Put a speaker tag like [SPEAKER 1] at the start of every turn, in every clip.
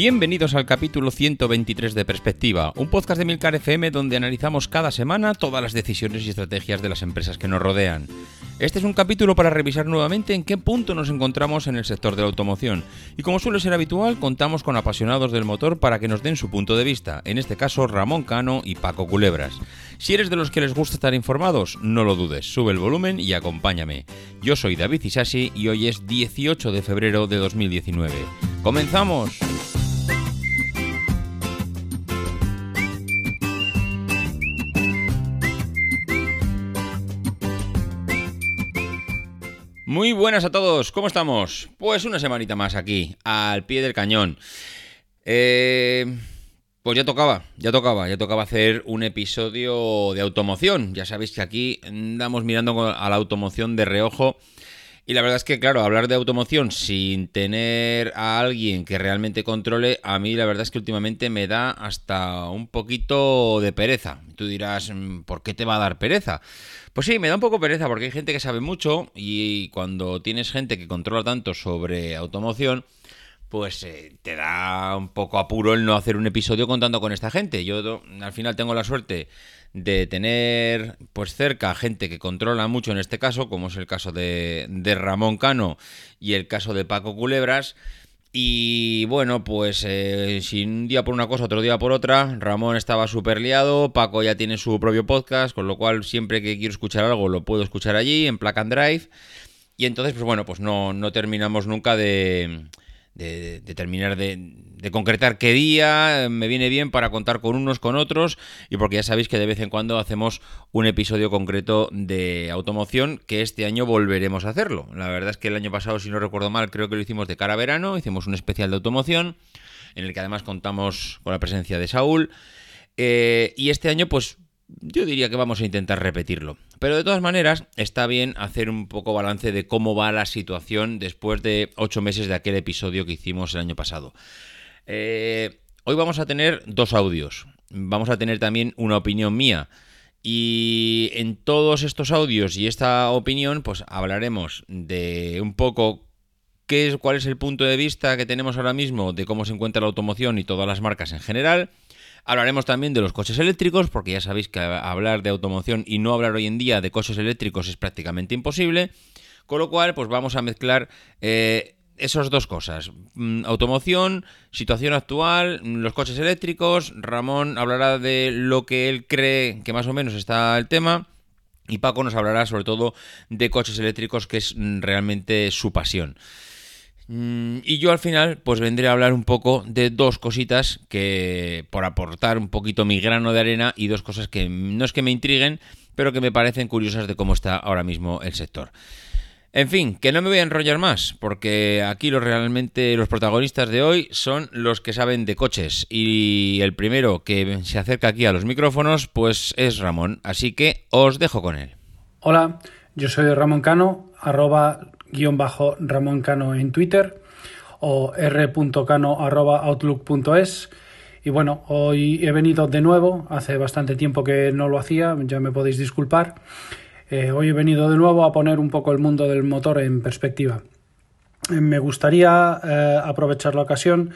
[SPEAKER 1] Bienvenidos al capítulo 123 de Perspectiva, un podcast de Milcar FM donde analizamos cada semana todas las decisiones y estrategias de las empresas que nos rodean. Este es un capítulo para revisar nuevamente en qué punto nos encontramos en el sector de la automoción y como suele ser habitual contamos con apasionados del motor para que nos den su punto de vista, en este caso Ramón Cano y Paco Culebras. Si eres de los que les gusta estar informados, no lo dudes, sube el volumen y acompáñame. Yo soy David Isasi y hoy es 18 de febrero de 2019. ¡Comenzamos! Muy buenas a todos, ¿cómo estamos? Pues una semanita más aquí, al pie del cañón. Eh, pues ya tocaba, ya tocaba, ya tocaba hacer un episodio de automoción. Ya sabéis que aquí andamos mirando a la automoción de reojo. Y la verdad es que, claro, hablar de automoción sin tener a alguien que realmente controle, a mí la verdad es que últimamente me da hasta un poquito de pereza. Tú dirás, mm, ¿por qué te va a dar pereza? Pues sí, me da un poco pereza porque hay gente que sabe mucho y cuando tienes gente que controla tanto sobre automoción, pues eh, te da un poco apuro el no hacer un episodio contando con esta gente. Yo al final tengo la suerte de tener pues cerca gente que controla mucho en este caso, como es el caso de, de Ramón Cano y el caso de Paco Culebras. Y bueno, pues eh, si un día por una cosa, otro día por otra, Ramón estaba súper liado, Paco ya tiene su propio podcast, con lo cual siempre que quiero escuchar algo lo puedo escuchar allí, en Placa and Drive. Y entonces, pues bueno, pues no, no terminamos nunca de, de, terminar de, concretar qué día me viene bien para contar con unos, con otros, y porque ya sabéis que de vez en cuando hacemos un episodio concreto de automoción, que este año volveremos a hacerlo. La verdad es que el año pasado, si no recuerdo mal, creo que lo hicimos de cara a verano, hicimos un especial de automoción, en el que además contamos con la presencia de Saúl. Eh, y este año, pues yo diría que vamos a intentar repetirlo. Pero de todas maneras, está bien hacer un poco balance de cómo va la situación después de ocho meses de aquel episodio que hicimos el año pasado. Eh, hoy vamos a tener dos audios. Vamos a tener también una opinión mía. Y en todos estos audios y esta opinión, pues hablaremos de un poco qué es, cuál es el punto de vista que tenemos ahora mismo de cómo se encuentra la automoción y todas las marcas en general Hablaremos también de los coches eléctricos, porque ya sabéis que hablar de automoción y no hablar hoy en día de coches eléctricos es prácticamente imposible. Con lo cual, pues vamos a mezclar eh, esas dos cosas. Mm, automoción, situación actual, los coches eléctricos. Ramón hablará de lo que él cree que más o menos está el tema. Y Paco nos hablará sobre todo de coches eléctricos, que es mm, realmente su pasión. Mm, y yo al final pues vendré a hablar un poco de dos cositas que por aportar un poquito mi grano de arena y dos cosas que no es que me intriguen, pero que me parecen curiosas de cómo está ahora mismo el sector. En fin, que no me voy a enrollar más, porque aquí los realmente los protagonistas de hoy son los que saben de coches y el primero que se acerca aquí a los micrófonos pues es Ramón, así que os dejo con él.
[SPEAKER 2] Hola, yo soy Ramón Cano, arroba Ramón Cano en Twitter o r.cano.outlook.es. Y bueno, hoy he venido de nuevo, hace bastante tiempo que no lo hacía, ya me podéis disculpar. Eh, hoy he venido de nuevo a poner un poco el mundo del motor en perspectiva. Eh, me gustaría eh, aprovechar la ocasión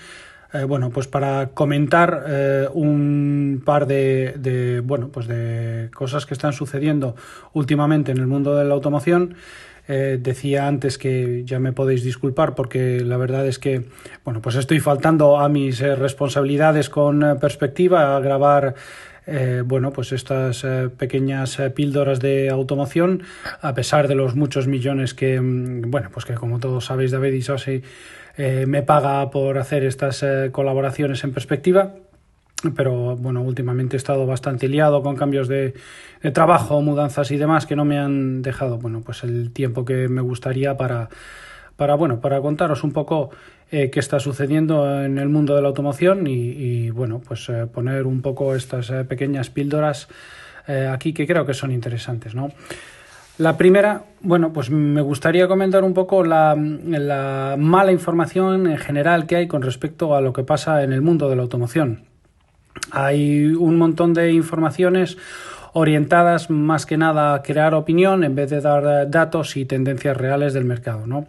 [SPEAKER 2] bueno, pues para comentar un par de, de, bueno, pues de cosas que están sucediendo últimamente en el mundo de la automoción eh, decía antes que ya me podéis disculpar porque la verdad es que bueno pues estoy faltando a mis eh, responsabilidades con eh, perspectiva a grabar bueno pues estas pequeñas píldoras de automoción a pesar de los muchos millones que mm, bueno pues que como todos sabéis David y Sosi me paga por hacer estas colaboraciones en perspectiva pero bueno, últimamente he estado bastante liado con cambios de, trabajo, mudanzas y demás que no me han dejado, bueno, pues el tiempo que me gustaría para, para bueno, para contaros un poco eh, qué está sucediendo en el mundo de la automoción y, bueno, pues eh, poner un poco estas eh, pequeñas píldoras aquí que creo que son interesantes, ¿no? La primera, bueno, pues me gustaría comentar un poco la, la mala información en general que hay con respecto a lo que pasa en el mundo de la automoción. Hay un montón de informaciones orientadas más que nada a crear opinión en vez de dar datos y tendencias reales del mercado, ¿no?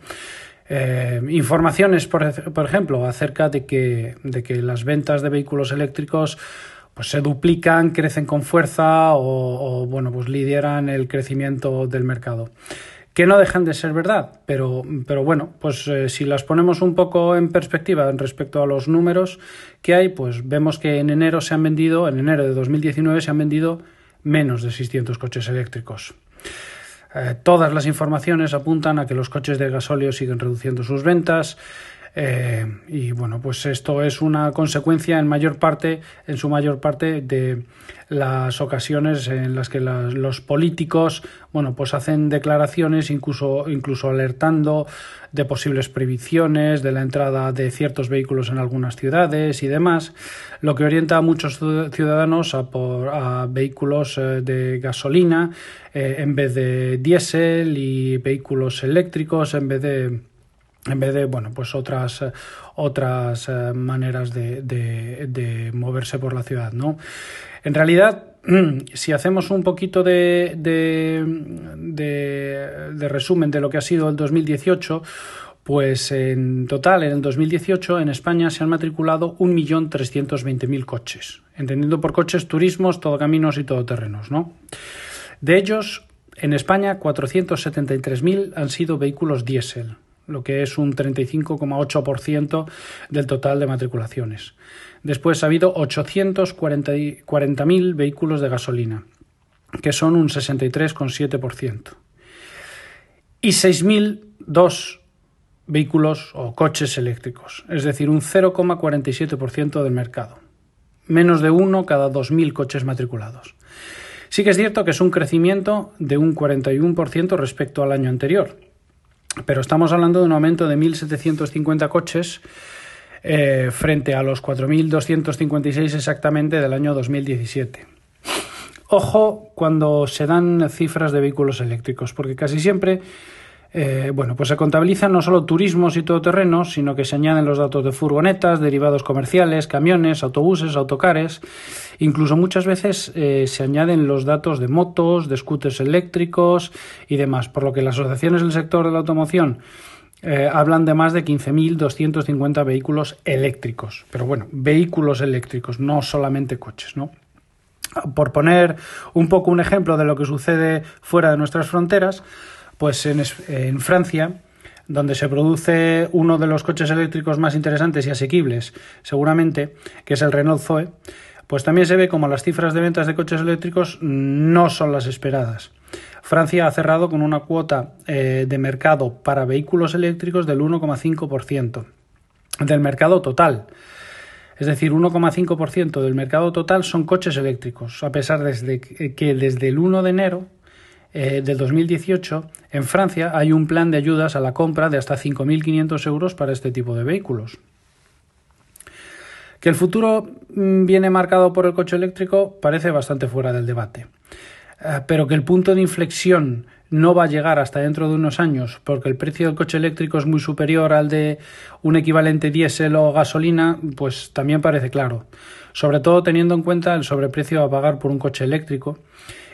[SPEAKER 2] Eh, informaciones, por, ejemplo, acerca de que, de que las ventas de vehículos eléctricos pues se duplican, crecen con fuerza o, bueno, pues lideran el crecimiento del mercado. Que no dejan de ser verdad, pero, pero bueno, pues eh, si las ponemos un poco en perspectiva respecto a los números que hay, pues vemos que en enero se han vendido, en enero de 2019 se han vendido menos de 600 coches eléctricos. Eh, todas las informaciones apuntan a que los coches de gasóleo siguen reduciendo sus ventas, eh, y bueno, pues esto es una consecuencia en mayor parte, en su mayor parte, de las ocasiones en las que los políticos, bueno, pues hacen declaraciones, incluso, incluso alertando de posibles prohibiciones, de la entrada de ciertos vehículos en algunas ciudades y demás, lo que orienta a muchos ciudadanos a, por, a vehículos eh, de gasolina eh, en vez de diésel y vehículos eléctricos en vez de en vez de bueno pues otras eh, otras eh, maneras de, de, moverse por la ciudad no en realidad si hacemos un poquito de, de, resumen de lo que ha sido el 2018 pues en total, en el 2018 en España se han matriculado 1.320.000 coches, entendiendo por coches turismos, todo caminos y todoterrenos, ¿no? De ellos, en España 473.000 han sido vehículos diésel, lo que es un 35,8% del total de matriculaciones. Después ha habido 840.000 vehículos de gasolina, que son un 63,7%. Y 6.002 vehículos o coches eléctricos, es decir, un 0,47% del mercado. Menos de uno cada 2.000 coches matriculados. Sí que es cierto que es un crecimiento de un 41% respecto al año anterior, pero estamos hablando de un aumento de 1.750 coches eh, frente a los 4.256 exactamente del año 2017. Ojo cuando se dan cifras de vehículos eléctricos, porque casi siempre eh, bueno, pues se contabilizan no solo turismos y todoterrenos, sino que se añaden los datos de furgonetas, derivados comerciales, camiones, autobuses, autocares. Incluso muchas veces eh, se añaden los datos de motos, de scooters eléctricos y demás, por lo que las asociaciones del sector de la automoción eh, hablan de más de 15.250 vehículos eléctricos. Pero bueno, vehículos eléctricos, no solamente coches. Por poner un poco un ejemplo de lo que sucede fuera de nuestras fronteras, pues en, Francia, donde se produce uno de los coches eléctricos más interesantes y asequibles, seguramente, que es el Renault Zoe, pues también se ve como las cifras de ventas de coches eléctricos no son las esperadas. Francia ha cerrado con una cuota eh, de mercado para vehículos eléctricos del 1,5% del mercado total. Es decir, 1,5% del mercado total son coches eléctricos, a pesar de que desde el 1 de enero eh, del 2018, en Francia hay un plan de ayudas a la compra de hasta 5.500 euros para este tipo de vehículos. Que el futuro mm, viene marcado por el coche eléctrico parece bastante fuera del debate. Eh, pero que el punto de inflexión no va a llegar hasta dentro de unos años porque el precio del coche eléctrico es muy superior al de un equivalente diésel o gasolina, pues también parece claro. Sobre todo teniendo en cuenta el sobreprecio a pagar por un coche eléctrico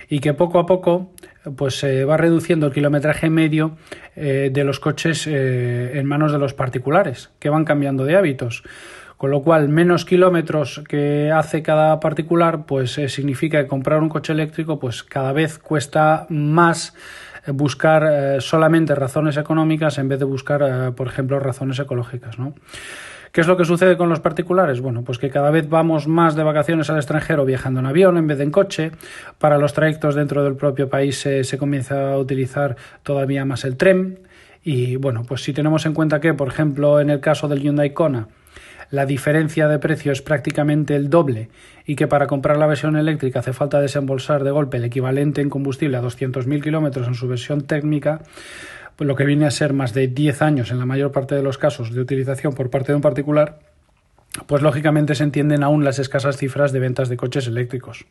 [SPEAKER 2] y que poco a poco pues se va reduciendo el kilometraje medio eh, de los coches eh, en manos de los particulares, que van cambiando de hábitos. Con lo cual, menos kilómetros que hace cada particular, pues eh, significa que comprar un coche eléctrico, pues cada vez cuesta más buscar solamente razones económicas en vez de buscar, por ejemplo, razones ecológicas, ¿no? ¿Qué es lo que sucede con los particulares? Bueno, pues que cada vez vamos más de vacaciones al extranjero viajando en avión en vez de en coche. Para los trayectos dentro del propio país se comienza a utilizar todavía más el tren. Y bueno, pues si tenemos en cuenta que, por ejemplo, en el caso del Hyundai Kona, la diferencia de precio es prácticamente el doble y que para comprar la versión eléctrica hace falta desembolsar de golpe el equivalente en combustible a 200.000 kilómetros en su versión técnica, lo que viene a ser más de 10 años en la mayor parte de los casos de utilización por parte de un particular, pues lógicamente se entienden aún las escasas cifras de ventas de coches eléctricos.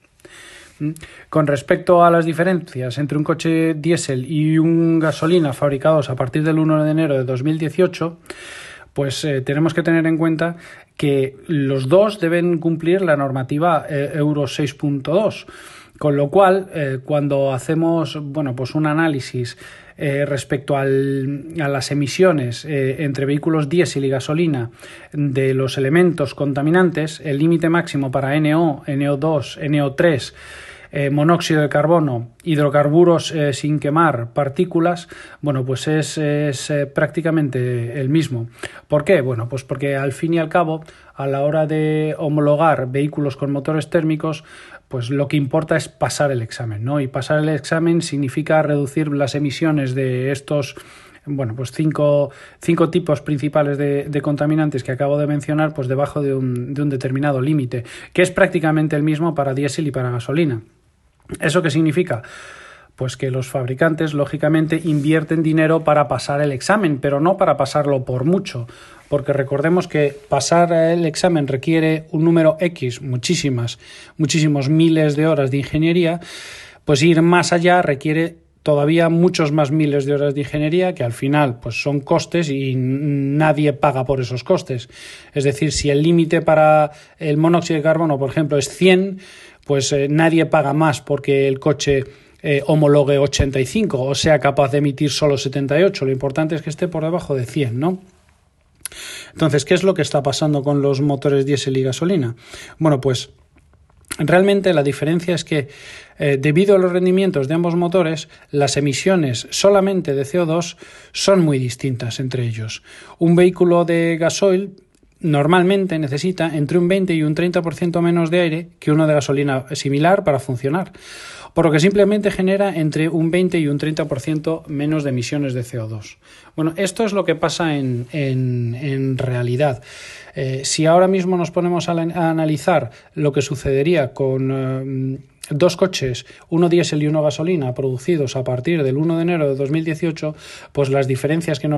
[SPEAKER 2] ¿Mm? Con respecto a las diferencias entre un coche diésel y un gasolina fabricados a partir del 1 de enero de 2018, pues eh, tenemos que tener en cuenta que los dos deben cumplir la normativa eh, Euro 6.2. Con lo cual, eh, cuando hacemos bueno, pues un análisis respecto al, a las emisiones entre vehículos diésel y gasolina de los elementos contaminantes, el límite máximo para NO, NO2, NO3 eh, monóxido de carbono, hidrocarburos eh, sin quemar, partículas, bueno, pues es, eh, prácticamente el mismo. ¿Por qué? Bueno, pues porque al fin y al cabo, a la hora de homologar vehículos con motores térmicos, pues lo que importa es pasar el examen, ¿no? Y pasar el examen significa reducir las emisiones de estos bueno, pues cinco, cinco tipos principales de, contaminantes que acabo de mencionar, pues debajo de un, de un determinado límite, que es prácticamente el mismo para diésel y para gasolina. ¿Eso qué significa? Pues que los fabricantes, lógicamente, invierten dinero para pasar el examen, pero no para pasarlo por mucho, porque recordemos que pasar el examen requiere un número X, muchísimas, muchísimos miles de horas de ingeniería, pues ir más allá requiere todavía muchos más miles de horas de ingeniería que al final pues son costes y nadie paga por esos costes. Es decir, si el límite para el monóxido de carbono, por ejemplo, es 100, pues eh, nadie paga más porque el coche eh, homologue 85 o sea capaz de emitir solo 78. Lo importante es que esté por debajo de 100, ¿no? Entonces, ¿qué es lo que está pasando con los motores diésel y gasolina? Bueno, pues realmente la diferencia es que eh, debido a los rendimientos de ambos motores, las emisiones solamente de CO2 son muy distintas entre ellos. Un vehículo de gasoil normalmente necesita entre un 20 y un 30% menos de aire que uno de gasolina similar para funcionar, por lo que simplemente genera entre un 20 y un 30% menos de emisiones de CO2. Bueno, esto es lo que pasa en, en, realidad. Eh, si ahora mismo nos ponemos a, analizar lo que sucedería con... Eh, dos coches, uno diésel y uno gasolina, producidos a partir del 1 de enero de 2018, pues las diferencias que nos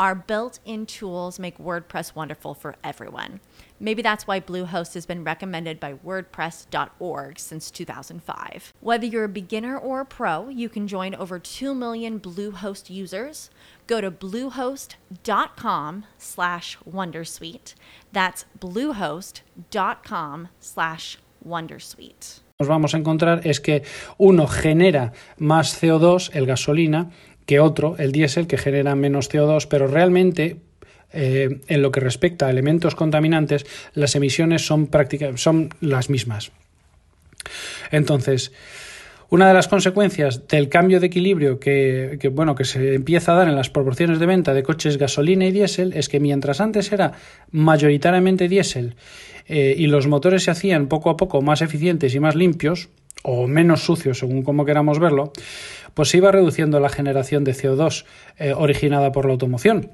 [SPEAKER 3] our built in tools make WordPress wonderful for everyone. Maybe that's why Bluehost has been recommended by WordPress.org since 2005. Whether you're a beginner or a pro, you can join over 2 million Bluehost users. Go to bluehost.com slash Wondersuite. That's bluehost.com slash Wondersuite.
[SPEAKER 2] Nos vamos a encontrar es que uno genera más CO2, el gasolina, que otro, el diésel, que genera menos CO2, pero realmente eh, en lo que respecta a elementos contaminantes, las emisiones son, son las mismas. Entonces, una de las consecuencias del cambio de equilibrio que, bueno, que se empieza a dar en las proporciones de venta de coches gasolina y diésel es que mientras antes era mayoritariamente diésel eh, y los motores se hacían poco a poco más eficientes y más limpios, o menos sucio, según como queramos verlo, pues se iba reduciendo la generación de CO2 eh, originada por la automoción.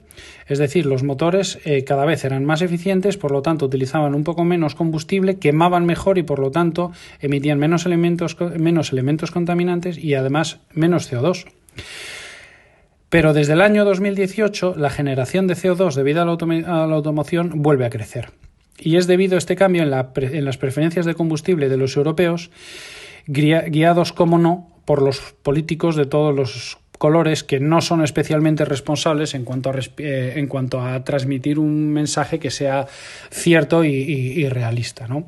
[SPEAKER 2] Es decir, los motores eh, cada vez eran más eficientes, por lo tanto utilizaban un poco menos combustible, quemaban mejor y por lo tanto emitían menos elementos, menos elementos contaminantes y además menos CO2. Pero desde el año 2018 la generación de CO2 debido a la, automoción vuelve a crecer. Y es debido a este cambio en, en las preferencias de combustible de los europeos, guiados, como no, por los políticos de todos los colores que no son especialmente responsables en cuanto a, eh, en cuanto a transmitir un mensaje que sea cierto y, realista. ¿no?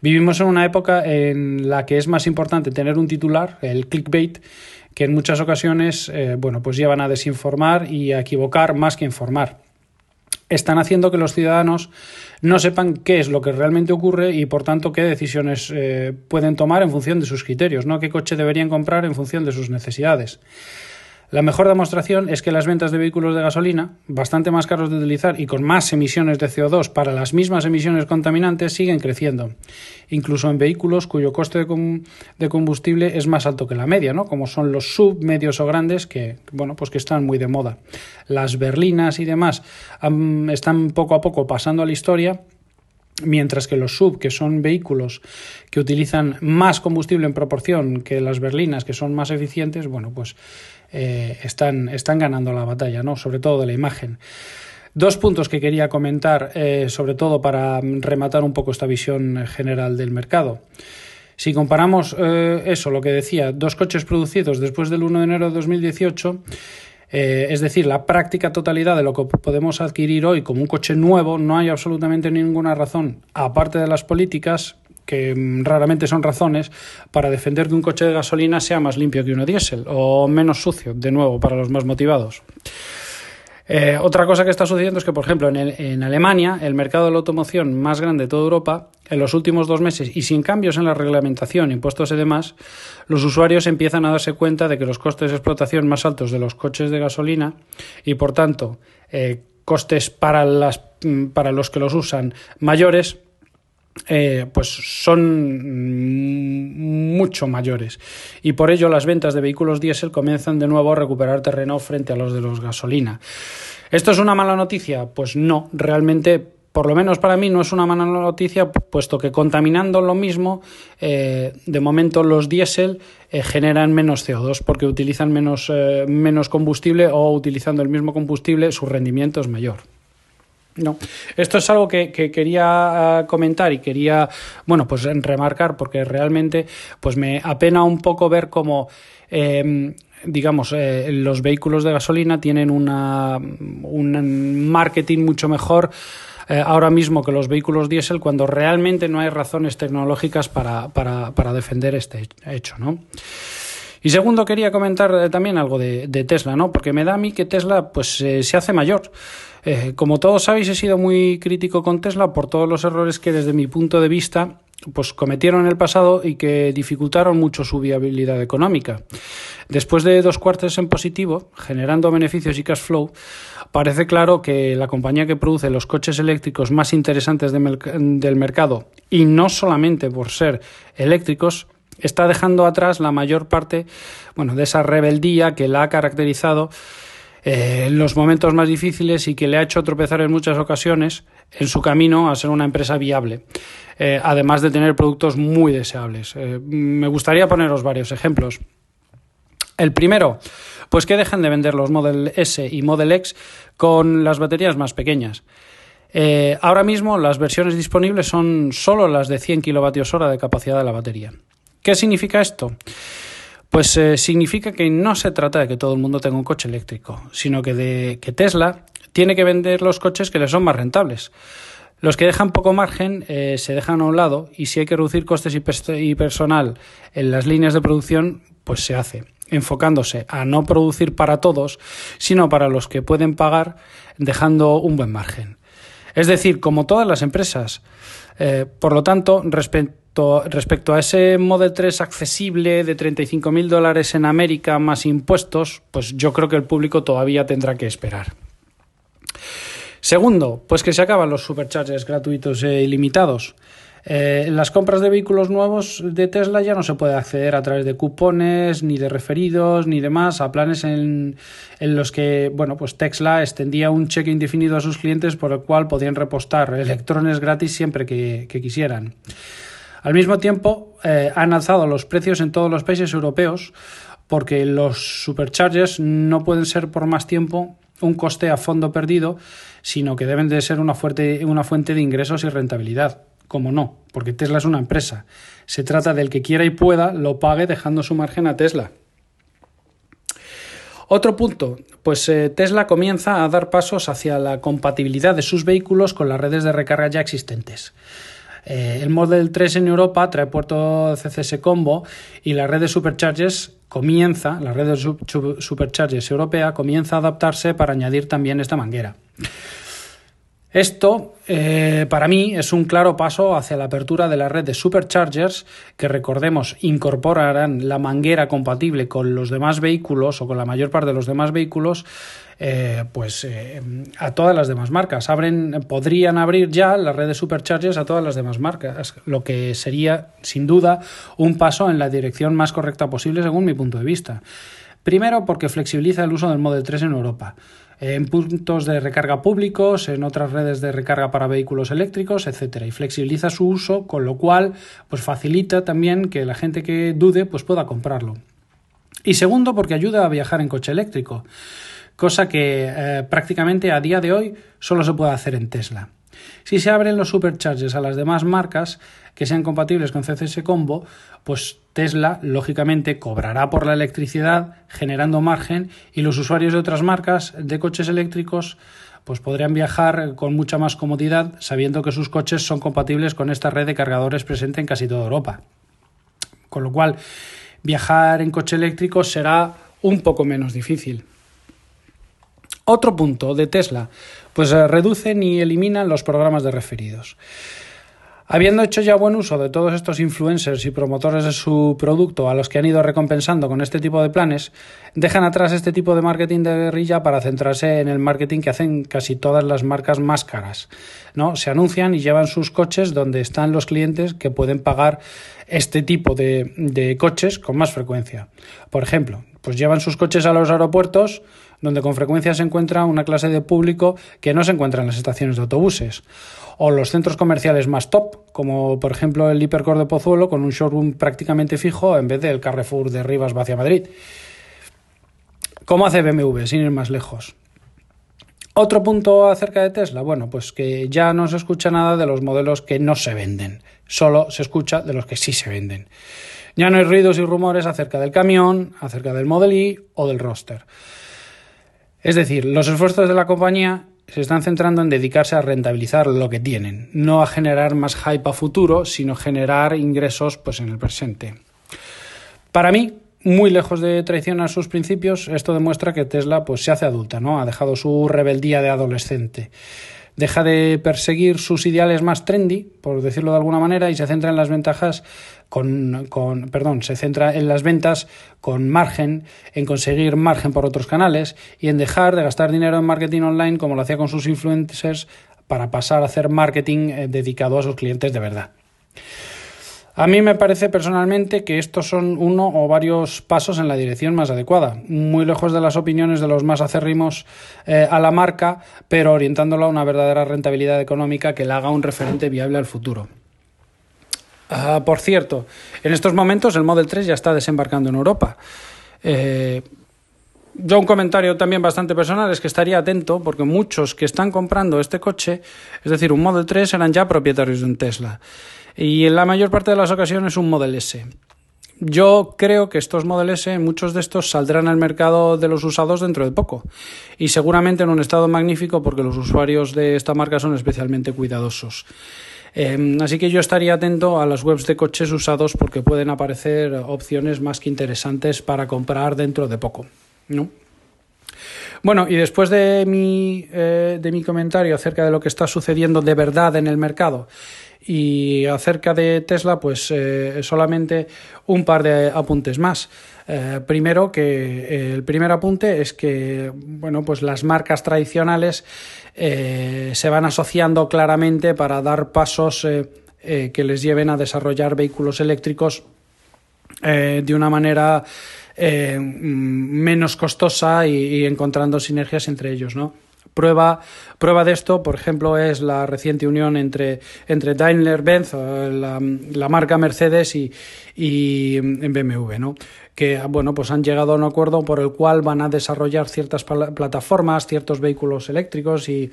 [SPEAKER 2] Vivimos en una época en la que es más importante tener un titular, el clickbait, que en muchas ocasiones eh, bueno, pues llevan a desinformar y a equivocar más que informar están haciendo que los ciudadanos no sepan qué es lo que realmente ocurre y, por tanto, qué decisiones eh, pueden tomar en función de sus criterios, no qué coche deberían comprar en función de sus necesidades. La mejor demostración es que las ventas de vehículos de gasolina, bastante más caros de utilizar y con más emisiones de CO2 para las mismas emisiones contaminantes, siguen creciendo, incluso en vehículos cuyo coste de combustible es más alto que la media, ¿no? como son los sub, medios o grandes, que, bueno, pues que están muy de moda. Las berlinas y demás están poco a poco pasando a la historia mientras que los sub, que son vehículos que utilizan más combustible en proporción que las berlinas, que son más eficientes, bueno, pues eh, están, están ganando la batalla, ¿no? Sobre todo de la imagen. Dos puntos que quería comentar, eh, sobre todo para rematar un poco esta visión general del mercado. Si comparamos eh, eso, lo que decía, dos coches producidos después del 1 de enero de 2018, es decir, la práctica totalidad de lo que podemos adquirir hoy como un coche nuevo, no hay absolutamente ninguna razón, aparte de las políticas, que mm, raramente son razones para defender que un coche de gasolina sea más limpio que uno diésel o menos sucio, de nuevo, para los más motivados. Eh, otra cosa que está sucediendo es que, por ejemplo, en, Alemania, el mercado de la automoción más grande de toda Europa, en los últimos dos meses y sin cambios en la reglamentación, impuestos y demás, los usuarios empiezan a darse cuenta de que los costes de explotación más altos de los coches de gasolina y, por tanto, eh, costes mm, para los que los usan mayores, eh, pues son mucho mayores y por ello las ventas de vehículos diésel comienzan de nuevo a recuperar terreno frente a los de los gasolina. ¿Esto es una mala noticia? Pues no, realmente por lo menos para mí no es una mala noticia, puesto que contaminando lo mismo, eh, de momento los diésel eh, generan menos CO2 porque utilizan menos, menos combustible o utilizando el mismo combustible su rendimiento es mayor. No, esto es algo que, quería ah, comentar y quería, bueno, pues remarcar porque realmente pues me apena un poco ver cómo em, digamos, eh, los vehículos de gasolina tienen una, un marketing mucho mejor eh, ahora mismo que los vehículos diésel cuando realmente no hay razones tecnológicas para, para, para defender este hecho, ¿no? Y segundo, quería comentar eh, también algo de, Tesla, ¿no? Porque me da a mí que Tesla pues se hace mayor. Eh, como todos sabéis, he sido muy crítico con Tesla por todos los errores que desde mi punto de vista pues cometieron en el pasado y que dificultaron mucho su viabilidad económica. Después de dos cuartos en positivo, generando beneficios y cash flow, parece claro que la compañía que produce los coches eléctricos más interesantes del mercado, y no solamente por ser eléctricos, está dejando atrás la mayor parte bueno, de esa rebeldía que la ha caracterizado eh, en los momentos más difíciles y que le ha hecho tropezar en muchas ocasiones en su camino a ser una empresa viable, eh, además de tener productos muy deseables. Eh, me gustaría poneros varios ejemplos. El primero, pues que dejen de vender los Model S y Model X con las baterías más pequeñas. ahora mismo las versiones disponibles son solo las de 100 kWh de capacidad de la batería. ¿Qué significa esto? Pues eh, significa que no se trata de que todo el mundo tenga un coche eléctrico, sino que de que Tesla tiene que vender los coches que le son más rentables. Los que dejan poco margen eh, se dejan a un lado y si hay que reducir costes y, personal en las líneas de producción, pues se hace, enfocándose a no producir para todos, sino para los que pueden pagar, dejando un buen margen. Es decir, como todas las empresas. Eh, por lo tanto, respecto respecto, a ese Model 3 accesible de 35.000 dólares en América más impuestos, pues yo creo que el público todavía tendrá que esperar. Segundo, pues que se acaban los superchargers gratuitos e ilimitados. Eh, en las compras de vehículos nuevos de Tesla ya no se puede acceder a través de cupones, ni de referidos, ni demás, a planes en, los que, bueno, pues Tesla extendía un cheque indefinido a sus clientes por el cual podían repostar electrones gratis siempre que, quisieran. Al mismo tiempo, eh, han alzado los precios en todos los países europeos porque los superchargers no pueden ser por más tiempo un coste a fondo perdido, sino que deben de ser una, fuerte, una fuente de ingresos y rentabilidad como no, porque Tesla es una empresa. Se trata del que quiera y pueda lo pague dejando su margen a Tesla. Otro punto, pues eh, Tesla comienza a dar pasos hacia la compatibilidad de sus vehículos con las redes de recarga ya existentes. Eh, el Model 3 en Europa trae puerto CCS Combo y la red de superchargers comienza, la red de superchargers europea comienza a adaptarse para añadir también esta manguera. Esto, eh, para mí, es un claro paso hacia la apertura de la red de superchargers que, recordemos, incorporarán la manguera compatible con los demás vehículos o con la mayor parte de los demás vehículos, eh, pues eh, a todas las demás marcas. Abren, podrían abrir ya la red de superchargers a todas las demás marcas, lo que sería, sin duda, un paso en la dirección más correcta posible según mi punto de vista. Primero, porque flexibiliza el uso del Model 3 en Europa en puntos de recarga públicos, en otras redes de recarga para vehículos eléctricos, etcétera, y flexibiliza su uso, con lo cual pues facilita también que la gente que dude pues pueda comprarlo. Y segundo, porque ayuda a viajar en coche eléctrico, cosa que eh, prácticamente a día de hoy solo se puede hacer en Tesla. Si se abren los superchargers a las demás marcas que sean compatibles con CCS Combo, pues Tesla lógicamente cobrará por la electricidad generando margen y los usuarios de otras marcas de coches eléctricos pues podrían viajar con mucha más comodidad sabiendo que sus coches son compatibles con esta red de cargadores presente en casi toda Europa. Con lo cual, viajar en coche eléctrico será un poco menos difícil. Otro punto de Tesla, pues eh, reducen y eliminan los programas de referidos. Habiendo hecho ya buen uso de todos estos influencers y promotores de su producto a los que han ido recompensando con este tipo de planes, dejan atrás este tipo de marketing de guerrilla para centrarse en el marketing que hacen casi todas las marcas más caras. ¿no? Se anuncian y llevan sus coches donde están los clientes que pueden pagar este tipo de, de coches con más frecuencia. Por ejemplo, pues llevan sus coches a los aeropuertos donde con frecuencia se encuentra una clase de público que no se encuentra en las estaciones de autobuses o los centros comerciales más top, como por ejemplo el Hipercor de Pozuelo, con un showroom prácticamente fijo en vez del Carrefour de Rivas hacia Madrid. ¿Cómo hace BMW, sin ir más lejos? Otro punto acerca de Tesla, bueno, pues que ya no se escucha nada de los modelos que no se venden, solo se escucha de los que sí se venden. Ya no hay ruidos y rumores acerca del camión, acerca del Model Y o del roster. Es decir, los esfuerzos de la compañía se están centrando en dedicarse a rentabilizar lo que tienen, no a generar más hype a futuro, sino generar ingresos pues, en el presente. Para mí, muy lejos de traicionar sus principios, esto demuestra que Tesla pues, se hace adulta, ¿no? Ha dejado su rebeldía de adolescente. Deja de perseguir sus ideales más trendy, por decirlo de alguna manera, y se centra en las ventajas con, con, perdón, se centra en las ventas con margen, en conseguir margen por otros canales y en dejar de gastar dinero en marketing online como lo hacía con sus influencers para pasar a hacer marketing eh, dedicado a sus clientes de verdad. A mí me parece personalmente que estos son uno o varios pasos en la dirección más adecuada, muy lejos de las opiniones de los más acérrimos eh, a la marca, pero orientándolo a una verdadera rentabilidad económica que le haga un referente viable al futuro. Ah, por cierto, en estos momentos el Model 3 ya está desembarcando en Europa. Eh, yo un comentario también bastante personal es que estaría atento porque muchos que están comprando este coche, es decir, un Model 3, eran ya propietarios de un Tesla. Y en la mayor parte de las ocasiones un Model S. Yo creo que estos Model S, muchos de estos saldrán al mercado de los usados dentro de poco. Y seguramente en un estado magnífico porque los usuarios de esta marca son especialmente cuidadosos. Em, así que yo estaría atento a las webs de coches usados porque pueden aparecer opciones más que interesantes para comprar dentro de poco. ¿no? Bueno, y después de mi, eh, de mi comentario acerca de lo que está sucediendo de verdad en el mercado y acerca de Tesla, pues eh, solamente un par de apuntes más. Eh, primero, que el primer apunte es que bueno, pues las marcas tradicionales se van asociando claramente para dar pasos que les lleven a desarrollar vehículos eléctricos de una manera menos costosa y, y, encontrando sinergias entre ellos, ¿no? Prueba, prueba de esto, por ejemplo, es la reciente unión entre, entre Daimler-Benz, la, la, marca Mercedes y, y BMW, ¿no? que bueno, pues han llegado a un acuerdo por el cual van a desarrollar ciertas plataformas, ciertos vehículos eléctricos y,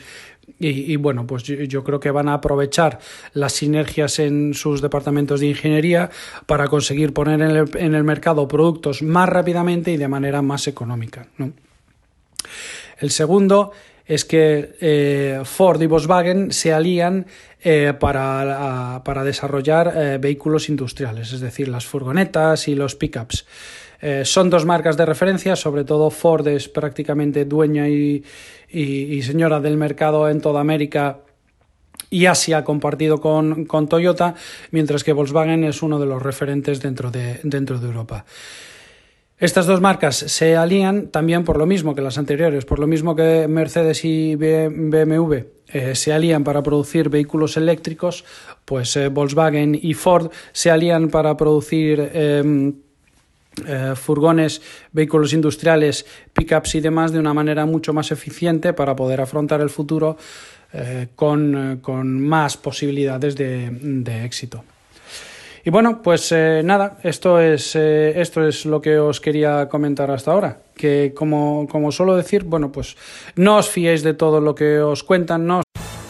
[SPEAKER 2] y, bueno, pues yo, creo que van a aprovechar las sinergias en sus departamentos de ingeniería para conseguir poner en el, en el mercado productos más rápidamente y de manera más económica. El segundo es que eh, Ford y Volkswagen se alían eh, para, para, desarrollar eh, vehículos industriales, es decir, las furgonetas y los pickups. Son dos marcas de referencia, sobre todo Ford es prácticamente dueña y, y, y señora del mercado en toda América y Asia compartido con, con, Toyota, mientras que Volkswagen es uno de los referentes dentro de, dentro de Europa. Estas dos marcas se alían también por lo mismo que las anteriores, por lo mismo que Mercedes y BMW eh, se alían para producir vehículos eléctricos, pues eh, Volkswagen y Ford se alían para producir eh, furgones, vehículos industriales, pickups y demás de una manera mucho más eficiente para poder afrontar el futuro con, con, más posibilidades de, de éxito. Y bueno, pues eh, nada, esto es, eh, esto es lo que os quería comentar hasta ahora. Que como, como suelo decir, bueno, pues no os fiéis de todo lo que os cuentan, no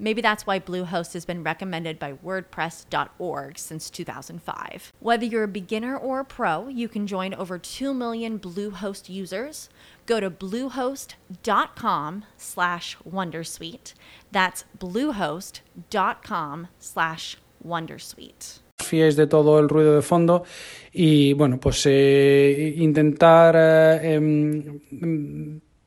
[SPEAKER 3] Maybe that's why Bluehost has been recommended by WordPress.org since 2005. Whether you're a beginner or a pro, you can join over 2 million Bluehost users. Go to bluehost.com slash Wondersuite. That's bluehost.com slash Wondersuite.
[SPEAKER 2] fiéis de todo el ruido de fondo y bueno pues eh, intentar eh,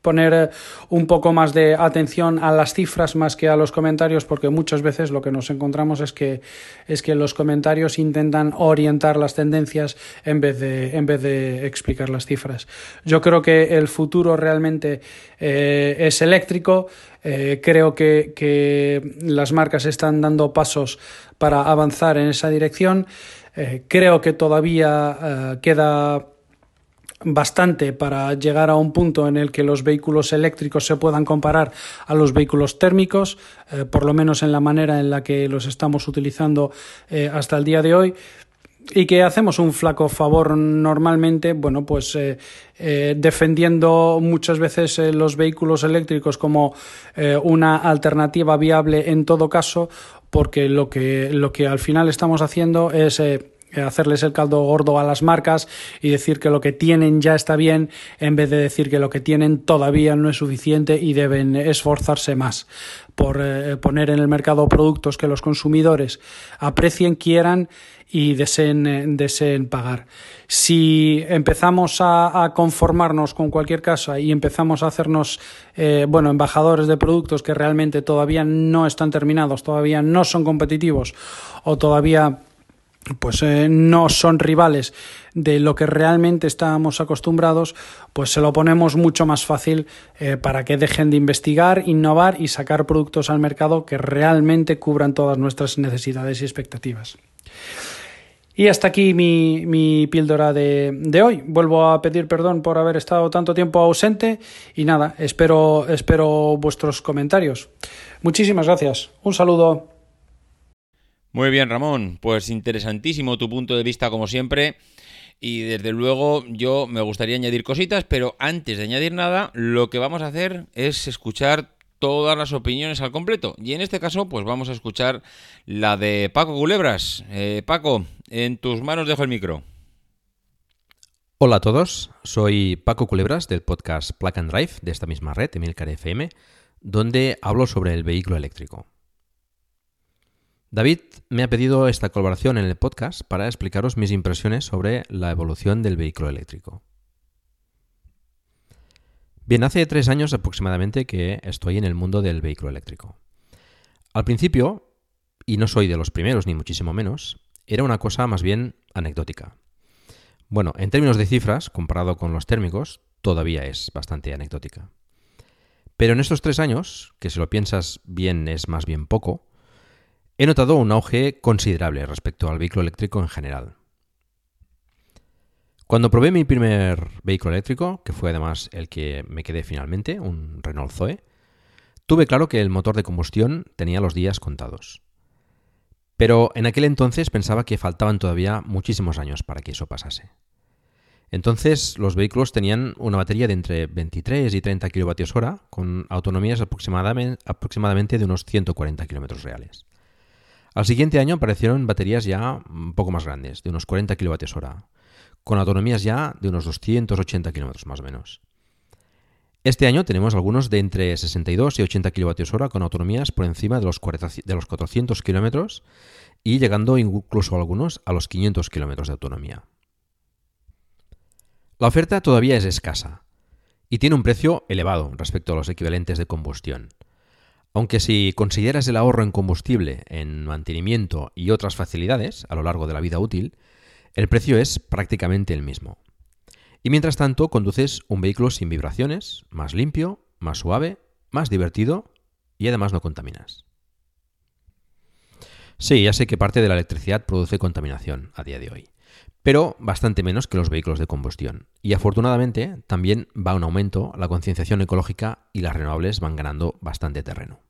[SPEAKER 2] poner un poco más de atención a las cifras más que a los comentarios porque muchas veces lo que nos encontramos es que es que los comentarios intentan orientar las tendencias en vez de en vez de explicar las cifras. Yo creo que el futuro realmente eh, es eléctrico. Eh, creo que, que, las marcas están dando pasos para avanzar en esa dirección. Eh, creo que todavía eh, queda bastante para llegar a un punto en el que los vehículos eléctricos se puedan comparar a los vehículos térmicos, eh, por lo menos en la manera en la que los estamos utilizando eh, hasta el día de hoy. Y que hacemos un flaco favor normalmente, bueno, pues eh, defendiendo muchas veces los vehículos eléctricos como una alternativa viable en todo caso, porque lo que, lo que al final estamos haciendo es hacerles el caldo gordo a las marcas y decir que lo que tienen ya está bien en vez de decir que lo que tienen todavía no es suficiente y deben esforzarse más por eh, poner en el mercado productos que los consumidores aprecien, quieran y deseen, eh, deseen pagar. Si empezamos a, conformarnos con cualquier cosa y empezamos a hacernos eh, bueno, embajadores de productos que realmente todavía no están terminados, todavía no son competitivos o todavía pues eh, no son rivales de lo que realmente estábamos acostumbrados, pues se lo ponemos mucho más fácil eh, para que dejen de investigar, innovar y sacar productos al mercado que realmente cubran todas nuestras necesidades y expectativas. Y hasta aquí mi, mi píldora de, de, hoy. Vuelvo a pedir perdón por haber estado tanto tiempo ausente y nada, espero, espero vuestros comentarios. Muchísimas gracias. Un saludo.
[SPEAKER 1] Muy bien, Ramón. Pues interesantísimo tu punto de vista, como siempre. Y desde luego yo me gustaría añadir cositas, pero antes de añadir nada, lo que vamos a hacer es escuchar todas las opiniones al completo. Y en este caso, pues vamos a escuchar la de Paco Culebras. Eh, Paco, en tus manos dejo el micro.
[SPEAKER 4] Hola a todos, soy Paco Culebras del podcast Plug and Drive de esta misma red, Emilcar FM, donde hablo sobre el vehículo eléctrico. David me ha pedido esta colaboración en el podcast para explicaros mis impresiones sobre la evolución del vehículo eléctrico. Bien, hace tres años aproximadamente que estoy en el mundo del vehículo eléctrico. Al principio, y no soy de los primeros ni muchísimo menos, era una cosa más bien anecdótica. Bueno, en términos de cifras, comparado con los térmicos, todavía es bastante anecdótica. Pero en estos tres años, que si lo piensas bien es más bien poco, he notado un auge considerable respecto al vehículo eléctrico en general. Cuando probé mi primer vehículo eléctrico, que fue además el que me quedé finalmente, un Renault Zoe, tuve claro que el motor de combustión tenía los días contados. Pero en aquel entonces pensaba que faltaban todavía muchísimos años para que eso pasase. Entonces los vehículos tenían una batería de entre 23 y 30 kWh con autonomías aproximadamente de unos 140 km reales. Al siguiente año aparecieron baterías ya un poco más grandes, de unos 40 kWh, con autonomías ya de unos 280 kilómetros más o menos. Este año tenemos algunos de entre 62 y 80 kWh con autonomías por encima de los, 400 kilómetros y llegando incluso algunos a los 500 kilómetros de autonomía. La oferta todavía es escasa y tiene un precio elevado respecto a los equivalentes de combustión. Aunque si consideras el ahorro en combustible, en mantenimiento y otras facilidades a lo largo de la vida útil, el precio es prácticamente el mismo. Y mientras tanto conduces un vehículo sin vibraciones, más limpio, más suave, más divertido y además no contaminas. Sí, ya sé que parte de la electricidad produce contaminación a día de hoy, pero bastante menos que los vehículos de combustión. Y afortunadamente también va un aumento la concienciación ecológica y las renovables van ganando bastante terreno.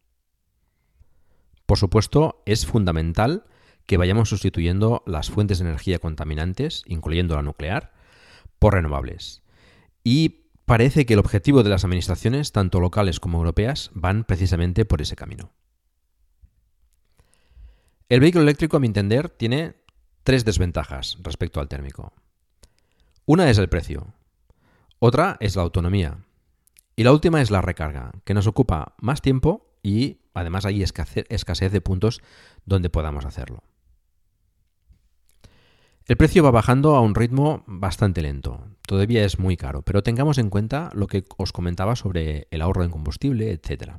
[SPEAKER 4] Por supuesto, es fundamental que vayamos sustituyendo las fuentes de energía contaminantes, incluyendo la nuclear, por renovables. Y parece que el objetivo de las administraciones, tanto locales como europeas, van precisamente por ese camino. El vehículo eléctrico, a mi entender, tiene tres desventajas respecto al térmico. Una es el precio, otra es la autonomía y la última es la recarga, que nos ocupa más tiempo y además hay escasez de puntos donde podamos hacerlo. El precio va bajando a un ritmo bastante lento. Todavía es muy caro, pero tengamos en cuenta lo que os comentaba sobre el ahorro en combustible, etc.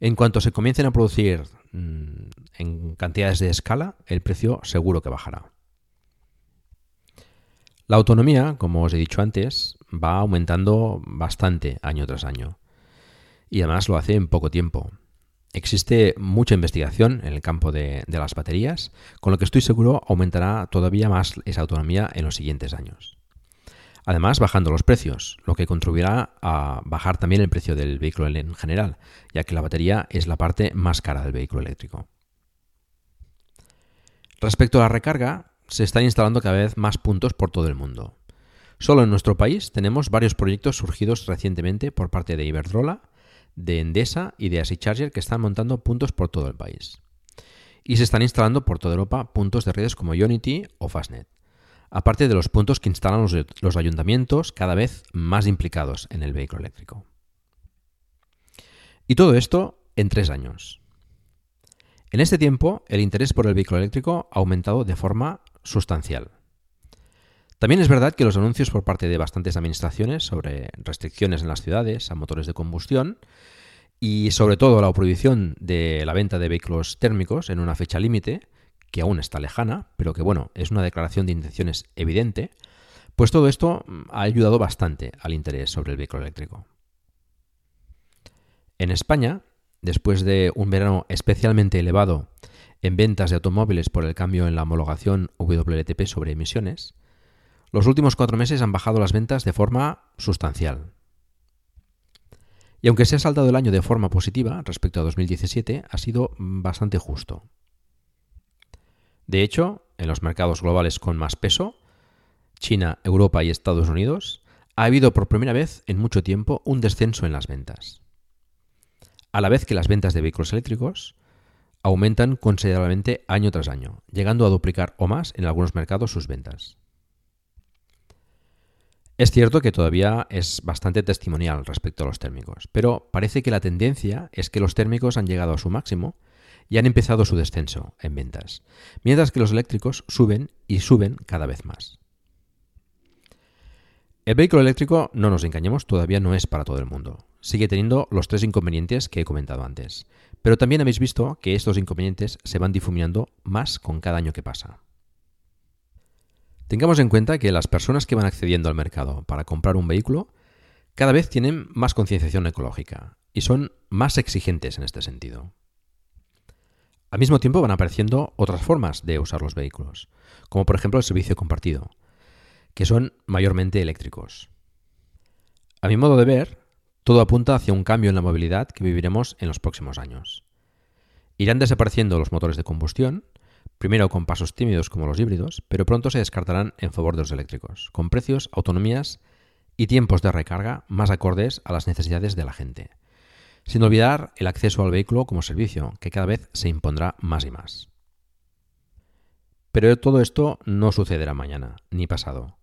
[SPEAKER 4] En cuanto se comiencen a producir mm, en cantidades de escala, el precio seguro que bajará. La autonomía, como os he dicho antes, va aumentando bastante año tras año. Y además lo hace en poco tiempo. Existe mucha investigación en el campo de, las baterías, con lo que estoy seguro aumentará todavía más esa autonomía en los siguientes años. Además, bajando los precios, lo que contribuirá a bajar también el precio del vehículo en general, ya que la batería es la parte más cara del vehículo eléctrico. Respecto a la recarga, se están instalando cada vez más puntos por todo el mundo. Solo en nuestro país tenemos varios proyectos surgidos recientemente por parte de Iberdrola, de Endesa y de Asi Charger que están montando puntos por todo el país. Y se están instalando por toda Europa puntos de redes como Unity o Fastnet, aparte de los puntos que instalan los, ayuntamientos cada vez más implicados en el vehículo eléctrico. Y todo esto en tres años. En este tiempo, el interés por el vehículo eléctrico ha aumentado de forma sustancial. También es verdad que los anuncios por parte de bastantes administraciones sobre restricciones en las ciudades a motores de combustión y sobre todo la prohibición de la venta de vehículos térmicos en una fecha límite, que aún está lejana, pero que bueno, es una declaración de intenciones evidente, pues todo esto mm, ha ayudado bastante al interés sobre el vehículo eléctrico. En España, después de un verano especialmente elevado en ventas de automóviles por el cambio en la homologación WLTP sobre emisiones, los últimos cuatro meses han bajado las ventas de forma sustancial. Y aunque se ha saltado el año de forma positiva respecto a 2017, ha sido bastante justo. De hecho, en los mercados globales con más peso, China, Europa y Estados Unidos, ha habido por primera vez en mucho tiempo un descenso en las ventas. A la vez que las ventas de vehículos eléctricos aumentan considerablemente año tras año, llegando a duplicar o más en algunos mercados sus ventas. Es cierto que todavía es bastante testimonial respecto a los térmicos, pero parece que la tendencia es que los térmicos han llegado a su máximo y han empezado su descenso en ventas, mientras que los eléctricos suben y suben cada vez más. El vehículo eléctrico, no nos engañemos, todavía no es para todo el mundo. Sigue teniendo los tres inconvenientes que he comentado antes. Pero también habéis visto que estos inconvenientes se van difuminando más con cada año que pasa. Tengamos en cuenta que las personas que van accediendo al mercado para comprar un vehículo cada vez tienen más concienciación ecológica y son más exigentes en este sentido. Al mismo tiempo van apareciendo otras formas de usar los vehículos, como por ejemplo el servicio compartido, que son mayormente eléctricos. A mi modo de ver, todo apunta hacia un cambio en la movilidad que viviremos en los próximos años. Irán desapareciendo los motores de combustión primero con pasos tímidos como los híbridos, pero pronto se descartarán en favor de los eléctricos, con precios, autonomías y tiempos de recarga más acordes a las necesidades de la gente. Sin olvidar el acceso al vehículo como servicio, que cada vez se impondrá más y más. Pero todo esto no sucederá mañana, ni pasado.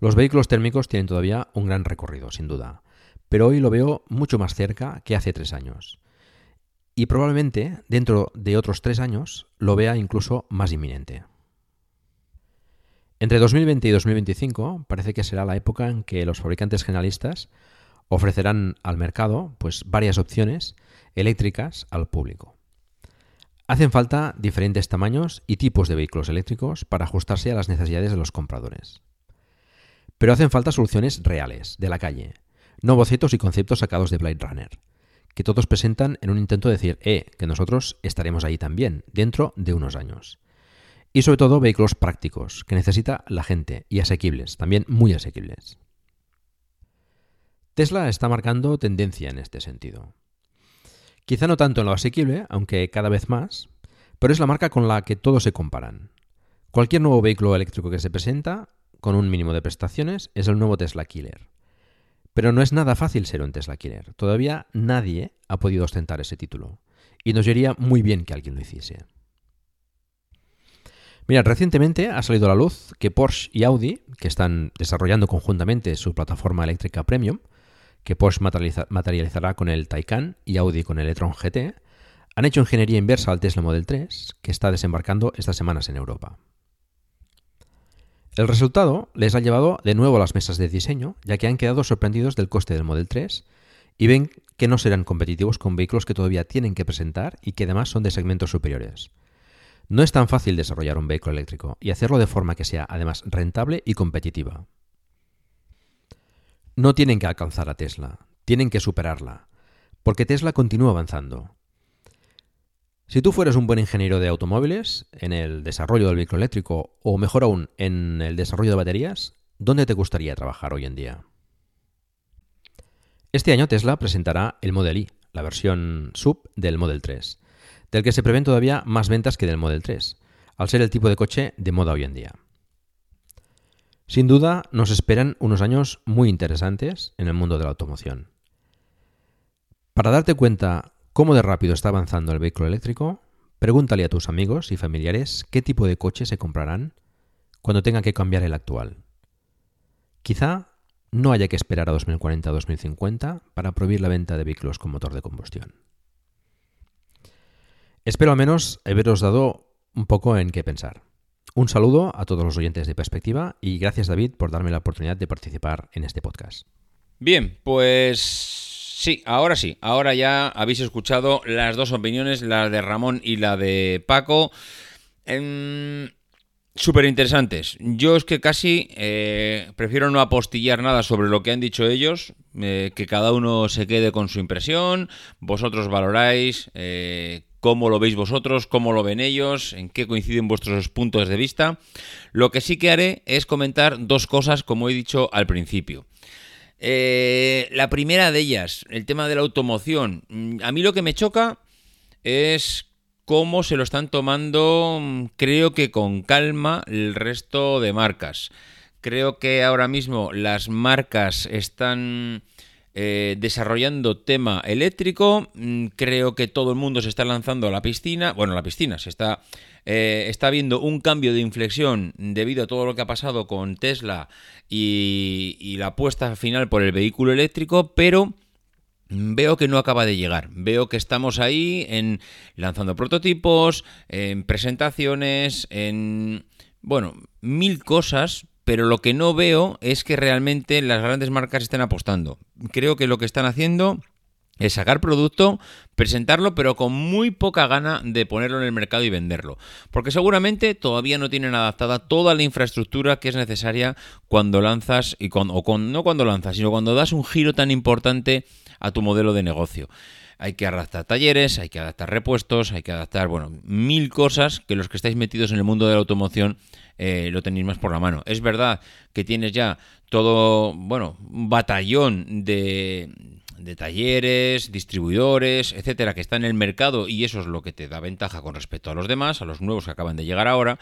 [SPEAKER 4] Los vehículos térmicos tienen todavía un gran recorrido, sin duda, pero hoy lo veo mucho más cerca que hace tres años y probablemente dentro de otros tres años lo vea incluso más inminente. Entre 2020 y 2025 parece que será la época en que los fabricantes generalistas ofrecerán al mercado pues, varias opciones eléctricas al público. Hacen falta diferentes tamaños y tipos de vehículos eléctricos para ajustarse a las necesidades de los compradores. Pero hacen falta soluciones reales, de la calle, no bocetos y conceptos sacados de Blade Runner que todos presentan en un intento de decir, eh, que nosotros estaremos ahí también, dentro de unos años. Y sobre todo vehículos prácticos, que necesita la gente, y asequibles, también muy asequibles. Tesla está marcando tendencia en este sentido. Quizá no tanto en lo asequible, aunque cada vez más, pero es la marca con la que todos se comparan. Cualquier nuevo vehículo eléctrico que se presenta, con un mínimo de prestaciones, es el nuevo Tesla Killer. Pero no es nada fácil ser un Tesla Killer. Todavía nadie ha podido ostentar ese título. Y nos iría muy bien que alguien lo hiciese. Mira, recientemente ha salido a la luz que Porsche y Audi, que están desarrollando conjuntamente su plataforma eléctrica premium, que Porsche materializará con el Taycan y Audi con el e-tron GT, han hecho ingeniería inversa al Tesla Model 3, que está desembarcando estas semanas en Europa. El resultado les ha llevado de nuevo a las mesas de diseño, ya que han quedado sorprendidos del coste del Model 3 y ven que no serán competitivos con vehículos que todavía tienen que presentar y que además son de segmentos superiores. No es tan fácil desarrollar un vehículo eléctrico y hacerlo de forma que sea además rentable y competitiva. No tienen que alcanzar a Tesla, tienen que superarla, porque Tesla continúa avanzando. Si tú fueras un buen ingeniero de automóviles, en el desarrollo del vehículo eléctrico o mejor aún en el desarrollo de baterías, ¿dónde te gustaría trabajar hoy en día? Este año Tesla presentará el Model Y, la versión sub del Model 3, del que se prevén todavía más ventas que del Model 3, al ser el tipo de coche de moda hoy en día. Sin duda, nos esperan unos años muy interesantes en el mundo de la automoción. Para darte cuenta cómo de rápido está avanzando el vehículo eléctrico, pregúntale a tus amigos y familiares qué tipo de coche se comprarán cuando tengan que cambiar el actual. Quizá no haya que esperar a 2040-2050 para prohibir la venta de vehículos con motor de combustión. Espero al menos haberos dado un poco en qué pensar. Un saludo a todos los oyentes de Perspectiva y gracias David por darme la oportunidad de participar en este podcast.
[SPEAKER 1] Bien, pues Sí, ahora sí. Ahora ya habéis escuchado las dos opiniones, la de Ramón y la de Paco. Em, Súper interesantes. Yo es que casi eh, prefiero no apostillar nada sobre lo que han dicho ellos, eh, que cada uno se quede con su impresión, vosotros valoráis eh, cómo lo veis vosotros, cómo lo ven ellos, en qué coinciden vuestros puntos de vista. Lo que sí que haré es comentar dos cosas, como he dicho al principio. la primera de ellas, el tema de la automoción. Mm, a mí lo que me choca es cómo se lo están tomando, mm, creo que con calma, el resto de marcas. Creo que ahora mismo las marcas están eh, desarrollando tema eléctrico. Mm, creo que todo el mundo se está lanzando a la piscina. Bueno, la piscina se está. Eh, está viendo un cambio de inflexión debido a todo lo que ha pasado con Tesla y, y la apuesta final por el vehículo eléctrico, pero Veo que no acaba de llegar. Veo que estamos ahí en lanzando prototipos, en presentaciones, en bueno, mil cosas, pero lo que no veo es que realmente las grandes marcas estén apostando. Creo que lo que están haciendo es sacar producto, presentarlo, pero con muy poca gana de ponerlo en el mercado y venderlo. Porque seguramente todavía no tienen adaptada toda la infraestructura que es necesaria cuando lanzas, y cuando, o no cuando lanzas, sino cuando das un giro tan importante a tu modelo de negocio. Hay que adaptar talleres, hay que adaptar repuestos, hay que adaptar, bueno, mil cosas que los que estáis metidos en el mundo de la automoción eh, lo tenéis más por la mano. Es verdad que tienes ya todo, bueno, un batallón de, de talleres, distribuidores, etcétera, que está en el mercado y eso es lo que te da ventaja con respecto a los demás, a los nuevos que acaban de llegar ahora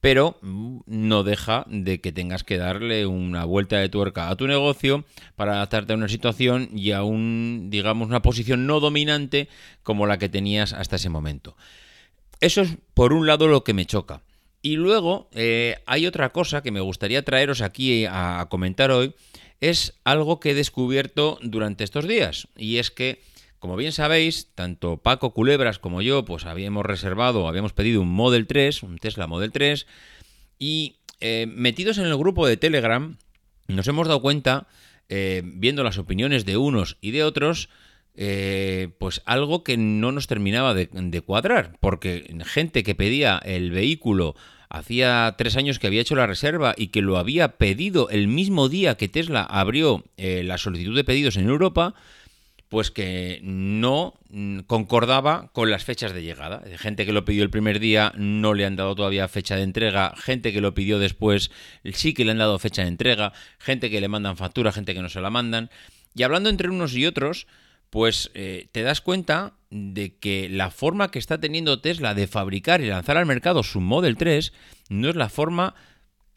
[SPEAKER 1] pero no deja de que tengas que darle una vuelta de tuerca a tu negocio para adaptarte a una situación y a un, digamos, una posición no dominante como la que tenías hasta ese momento. Eso es por un lado lo que me choca. Y luego eh, hay otra cosa que me gustaría traeros aquí a comentar hoy, es algo que he descubierto durante estos días, y es que como bien sabéis, tanto Paco Culebras como yo, pues habíamos reservado, habíamos pedido un Model 3, un Tesla Model 3, y eh, metidos en el grupo de Telegram, nos hemos dado cuenta, eh, viendo las opiniones de unos y de otros, pues algo que no nos terminaba de, cuadrar, porque gente que pedía el vehículo hacía tres años que había hecho la reserva y que lo había pedido el mismo día que Tesla abrió la solicitud de pedidos en Europa, pues que no mm, concordaba con las fechas de llegada. Gente que lo pidió el primer día no le han dado todavía fecha de entrega, gente que lo pidió después sí que le han dado fecha de entrega, gente que le mandan factura, gente que no se la mandan. Y hablando entre unos y otros, pues eh, te das cuenta de que la forma que está teniendo Tesla de fabricar y lanzar al mercado su Model 3 no es la forma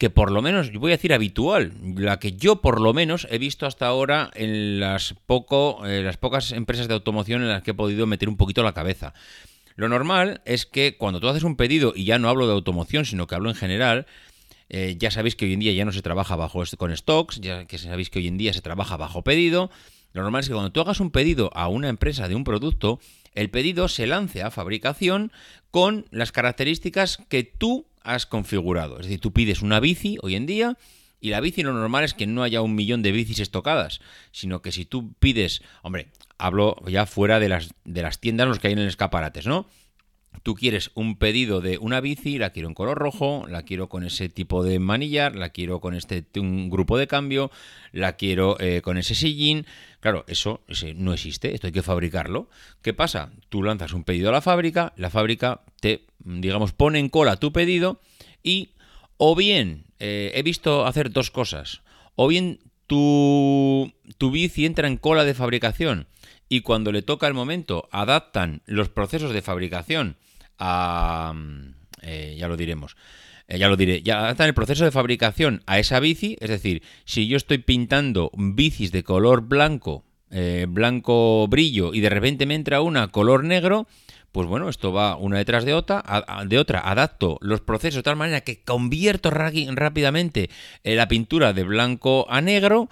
[SPEAKER 1] que por lo menos, voy a decir habitual, la que yo por lo menos he visto hasta ahora en las, poco, eh, las pocas empresas de automoción en las que he podido meter un poquito la cabeza. Lo normal es que cuando tú haces un pedido, y ya no hablo de automoción, sino que hablo en general, eh, ya sabéis que hoy en día ya no se trabaja bajo con stocks, ya que sabéis que hoy en día se trabaja bajo pedido. Lo normal es que cuando tú hagas un pedido a una empresa de un producto, el pedido se lance a fabricación con las características que tú has configurado. Es decir, tú pides una bici hoy en día y la bici lo normal es que no haya un millón de bicis estocadas, sino que si tú pides, hombre, hablo ya fuera de las, de las tiendas los que hay en el escaparates, ¿no? Tú quieres un pedido de una bici, la quiero en color rojo, la quiero con ese tipo de manillar, la quiero con este un grupo de cambio, la quiero eh, con ese sillín. Claro, eso no existe, esto hay que fabricarlo. ¿Qué pasa? Tú lanzas un pedido a la fábrica, la fábrica te, digamos, pone en cola tu pedido y o bien eh, he visto hacer dos cosas. O bien tu, tu bici entra en cola de fabricación y cuando le toca el momento adaptan los procesos de fabricación a... Eh, ya lo diremos. Eh, ya lo diré, ya adaptan el proceso de fabricación a esa bici, es decir, si yo estoy pintando bicis de color blanco, eh, blanco brillo, y de repente me entra una color negro, pues bueno, esto va una detrás de otra, de otra, adapto los procesos de tal manera que convierto rápidamente la pintura de blanco a negro,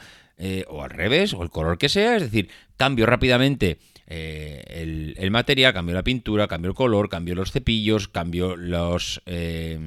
[SPEAKER 1] o al revés, o el color que sea, es decir, cambio rápidamente eh, el, material, cambio la pintura, cambio el color, cambio los cepillos, cambio los... Eh,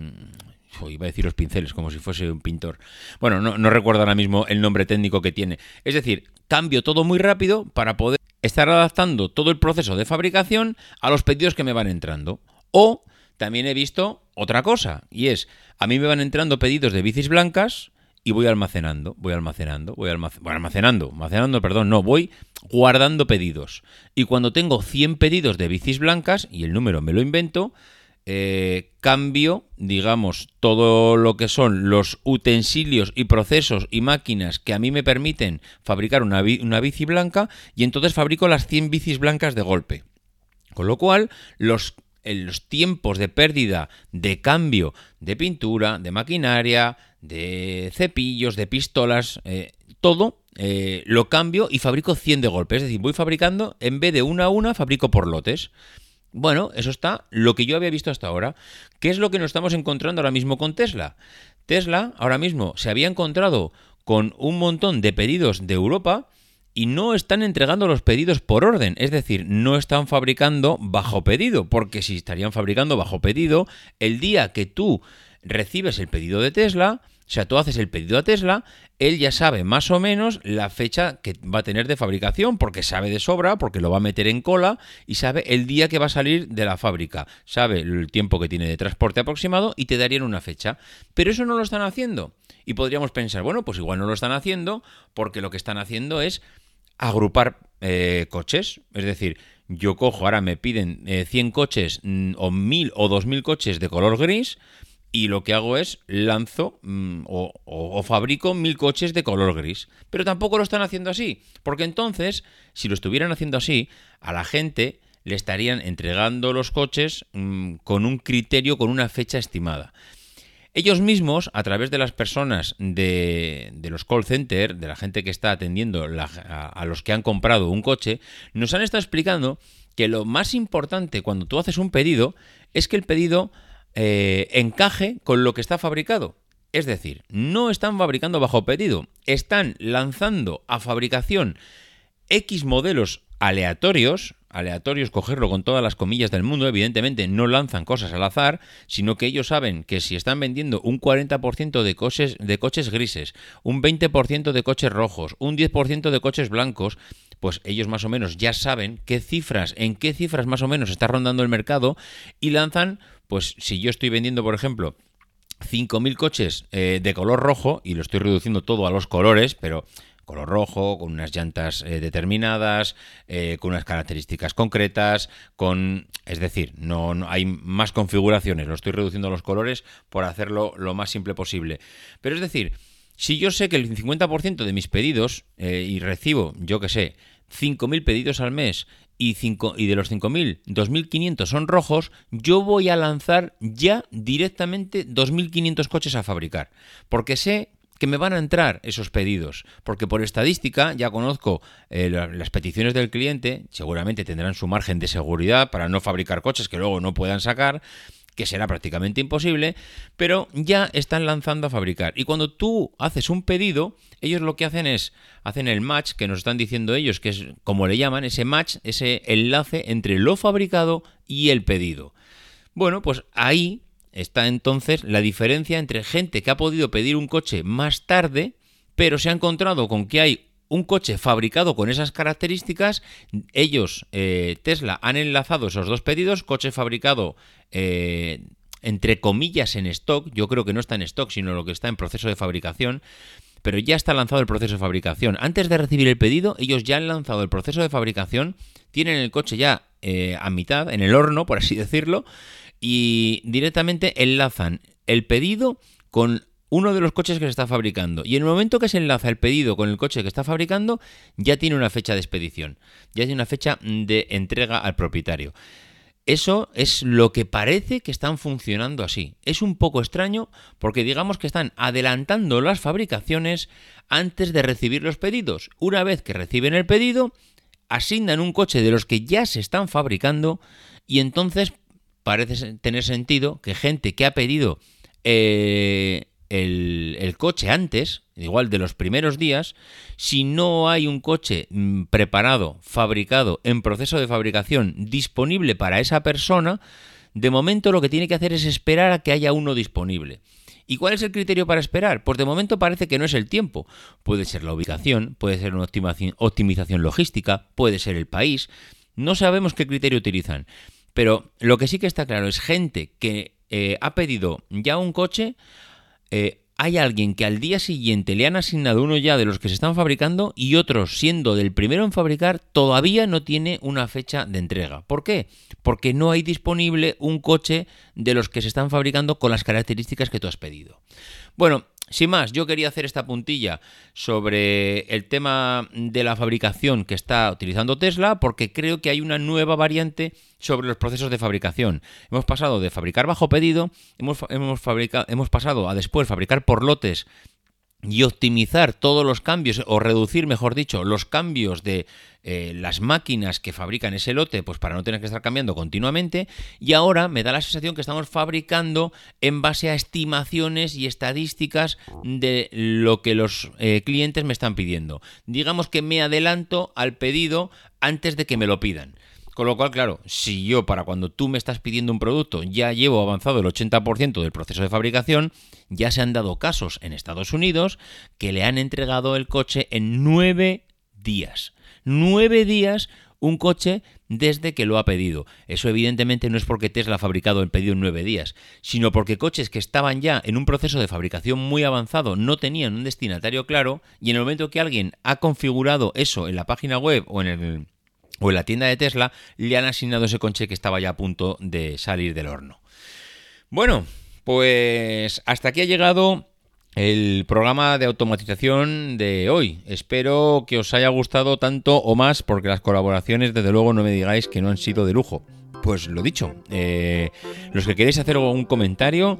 [SPEAKER 1] iba a decir los pinceles, como si fuese un pintor. Bueno, no, no recuerdo ahora mismo el nombre técnico que tiene. Es decir, cambio todo muy rápido para poder estar adaptando todo el proceso de fabricación a los pedidos que me van entrando. O también he visto otra cosa, y es, a mí me van entrando pedidos de bicis blancas y voy almacenando, voy almacenando, voy almacenando, almacenando, almacenando, perdón, no, voy guardando pedidos. Y cuando tengo 100 pedidos de bicis blancas, y el número me lo invento, eh, cambio, digamos, todo lo que son los utensilios y procesos y máquinas que a mí me permiten fabricar una, bici blanca y entonces fabrico las 100 bicis blancas de golpe. Con lo cual, los los tiempos de pérdida de cambio de pintura, de maquinaria, de cepillos, de pistolas, eh, todo eh, lo cambio y fabrico 100 de golpe. Es decir, voy fabricando, en vez de una a una, fabrico por lotes. Bueno, eso está lo que yo había visto hasta ahora. ¿Qué es lo que nos estamos encontrando ahora mismo con Tesla? Tesla ahora mismo se había encontrado con un montón de pedidos de Europa y no están entregando los pedidos por orden, es decir, no están fabricando bajo pedido, porque si estarían fabricando bajo pedido, el día que tú recibes el pedido de Tesla, o sea, tú haces el pedido a Tesla, él ya sabe más o menos la fecha que va a tener de fabricación, porque sabe de sobra, porque lo va a meter en cola y sabe el día que va a salir de la fábrica, sabe el tiempo que tiene de transporte aproximado y te darían una fecha. Pero eso no lo están haciendo. Y podríamos pensar, bueno, pues igual no lo están haciendo porque lo que están haciendo es agrupar eh, coches. Es decir, yo cojo, ahora me piden 100 eh, coches mm, o 1000 o 2000 coches de color gris y lo que hago es lanzo mm, o, fabrico 1000 coches de color gris. Pero tampoco lo están haciendo así, porque entonces, si lo estuvieran haciendo así, a la gente le estarían entregando los coches mm, con un criterio, con una fecha estimada. Ellos mismos, a través de las personas de, los call centers, de la gente que está atendiendo a, los que han comprado un coche, nos han estado explicando que lo más importante cuando tú haces un pedido es que el pedido eh, encaje con lo que está fabricado. Es decir, no están fabricando bajo pedido, están lanzando a fabricación X modelos aleatorios, aleatorios cogerlo con todas las comillas del mundo, evidentemente no lanzan cosas al azar, sino que ellos saben que si están vendiendo un 40% de coches, de coches grises, un 20% de coches rojos, un 10% de coches blancos, pues ellos más o menos ya saben qué cifras, en qué cifras más o menos está rondando el mercado y lanzan, pues si yo estoy vendiendo, por ejemplo, 5.000 coches eh, de color rojo, y lo estoy reduciendo todo a los colores, pero color rojo, con unas llantas eh, determinadas, eh, con unas características concretas, con... Es decir, no, hay más configuraciones, lo estoy reduciendo a los colores por hacerlo lo más simple posible. Pero es decir, si yo sé que el 50% de mis pedidos, y recibo, yo que sé, 5.000 pedidos al mes y, y de los 5.000, 2.500 son rojos, yo voy a lanzar ya directamente 2.500 coches a fabricar. Porque sé que me van a entrar esos pedidos, porque por estadística ya conozco eh, las peticiones del cliente, seguramente tendrán su margen de seguridad para no fabricar coches que luego no puedan sacar, que será prácticamente imposible, pero ya están lanzando a fabricar. Y cuando tú haces un pedido, ellos lo que hacen es, hacen el match, que nos están diciendo ellos, que es como le llaman, ese match, ese enlace entre lo fabricado y el pedido. Bueno, pues ahí está entonces la diferencia entre gente que ha podido pedir un coche más tarde, pero se ha encontrado con que hay un coche fabricado con esas características, ellos, eh, Tesla, han enlazado esos dos pedidos, coche fabricado eh, entre comillas en stock, yo creo que no está en stock, sino lo que está en proceso de fabricación, pero ya está lanzado el proceso de fabricación. Antes de recibir el pedido, ellos ya han lanzado el proceso de fabricación, tienen el coche ya eh, a mitad, en el horno, por así decirlo, y directamente enlazan el pedido con uno de los coches que se está fabricando. Y en el momento que se enlaza el pedido con el coche que está fabricando, ya tiene una fecha de expedición, ya tiene una fecha de entrega al propietario. Eso es lo que parece que están funcionando así. Es un poco extraño porque digamos que están adelantando las fabricaciones antes de recibir los pedidos. Una vez que reciben el pedido, asignan un coche de los que ya se están fabricando y entonces parece tener sentido que gente que ha pedido eh, el, coche antes, igual de los primeros días, si no hay un coche mm, preparado, fabricado, en proceso de fabricación, disponible para esa persona, de momento lo que tiene que hacer es esperar a que haya uno disponible. ¿Y cuál es el criterio para esperar? Pues de momento parece que no es el tiempo. Puede ser la ubicación, puede ser una optimización logística, puede ser el país. No sabemos qué criterio utilizan. Pero lo que sí que está claro es gente que eh, ha pedido ya un coche, eh, hay alguien que al día siguiente le han asignado uno ya de los que se están fabricando y otros, siendo del primero en fabricar, todavía no tiene una fecha de entrega. ¿Por qué? Porque no hay disponible un coche de los que se están fabricando con las características que tú has pedido. Bueno, sin más, yo quería hacer esta puntilla sobre el tema de la fabricación que está utilizando Tesla porque creo que hay una nueva variante sobre los procesos de fabricación. Hemos pasado de fabricar bajo pedido, hemos, hemos, hemos pasado a después fabricar por lotes y optimizar todos los cambios, o reducir, mejor dicho, los cambios de eh, las máquinas que fabrican ese lote, pues para no tener que estar cambiando continuamente. Y ahora me da la sensación que estamos fabricando en base a estimaciones y estadísticas de lo que los eh, clientes me están pidiendo. Digamos que me adelanto al pedido antes de que me lo pidan. Con lo cual, claro, si yo para cuando tú me estás pidiendo un producto ya llevo avanzado el 80% del proceso de fabricación, ya se han dado casos en Estados Unidos que le han entregado el coche en nueve días. Nueve días un coche desde que lo ha pedido. Eso evidentemente no es porque Tesla ha fabricado el pedido en nueve días, sino porque coches que estaban ya en un proceso de fabricación muy avanzado no tenían un destinatario claro y en el momento que alguien ha configurado eso en la página web o en el o en la tienda de Tesla le han asignado ese coche que estaba ya a punto de salir del horno. Bueno, pues hasta aquí ha llegado el programa de automatización de hoy. Espero que os haya gustado tanto o más porque las colaboraciones desde luego no me digáis que no han sido de lujo. Pues lo dicho, eh, los que queréis hacer algún comentario,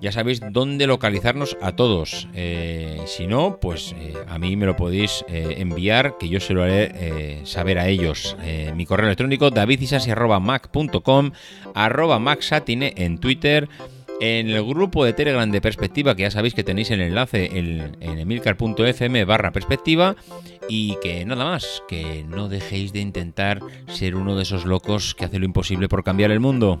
[SPEAKER 1] ya sabéis dónde localizarnos a todos. Eh, si no, pues eh, a mí me lo podéis enviar, que yo se lo haré saber a ellos. mi correo electrónico davidisasi.mac.com, arroba maxatine en Twitter en el grupo de Telegram de Perspectiva, que ya sabéis que tenéis el enlace en, en emilcar.fm barra perspectiva, y que nada más, que no dejéis de intentar ser uno de esos locos que hace lo imposible por cambiar el mundo.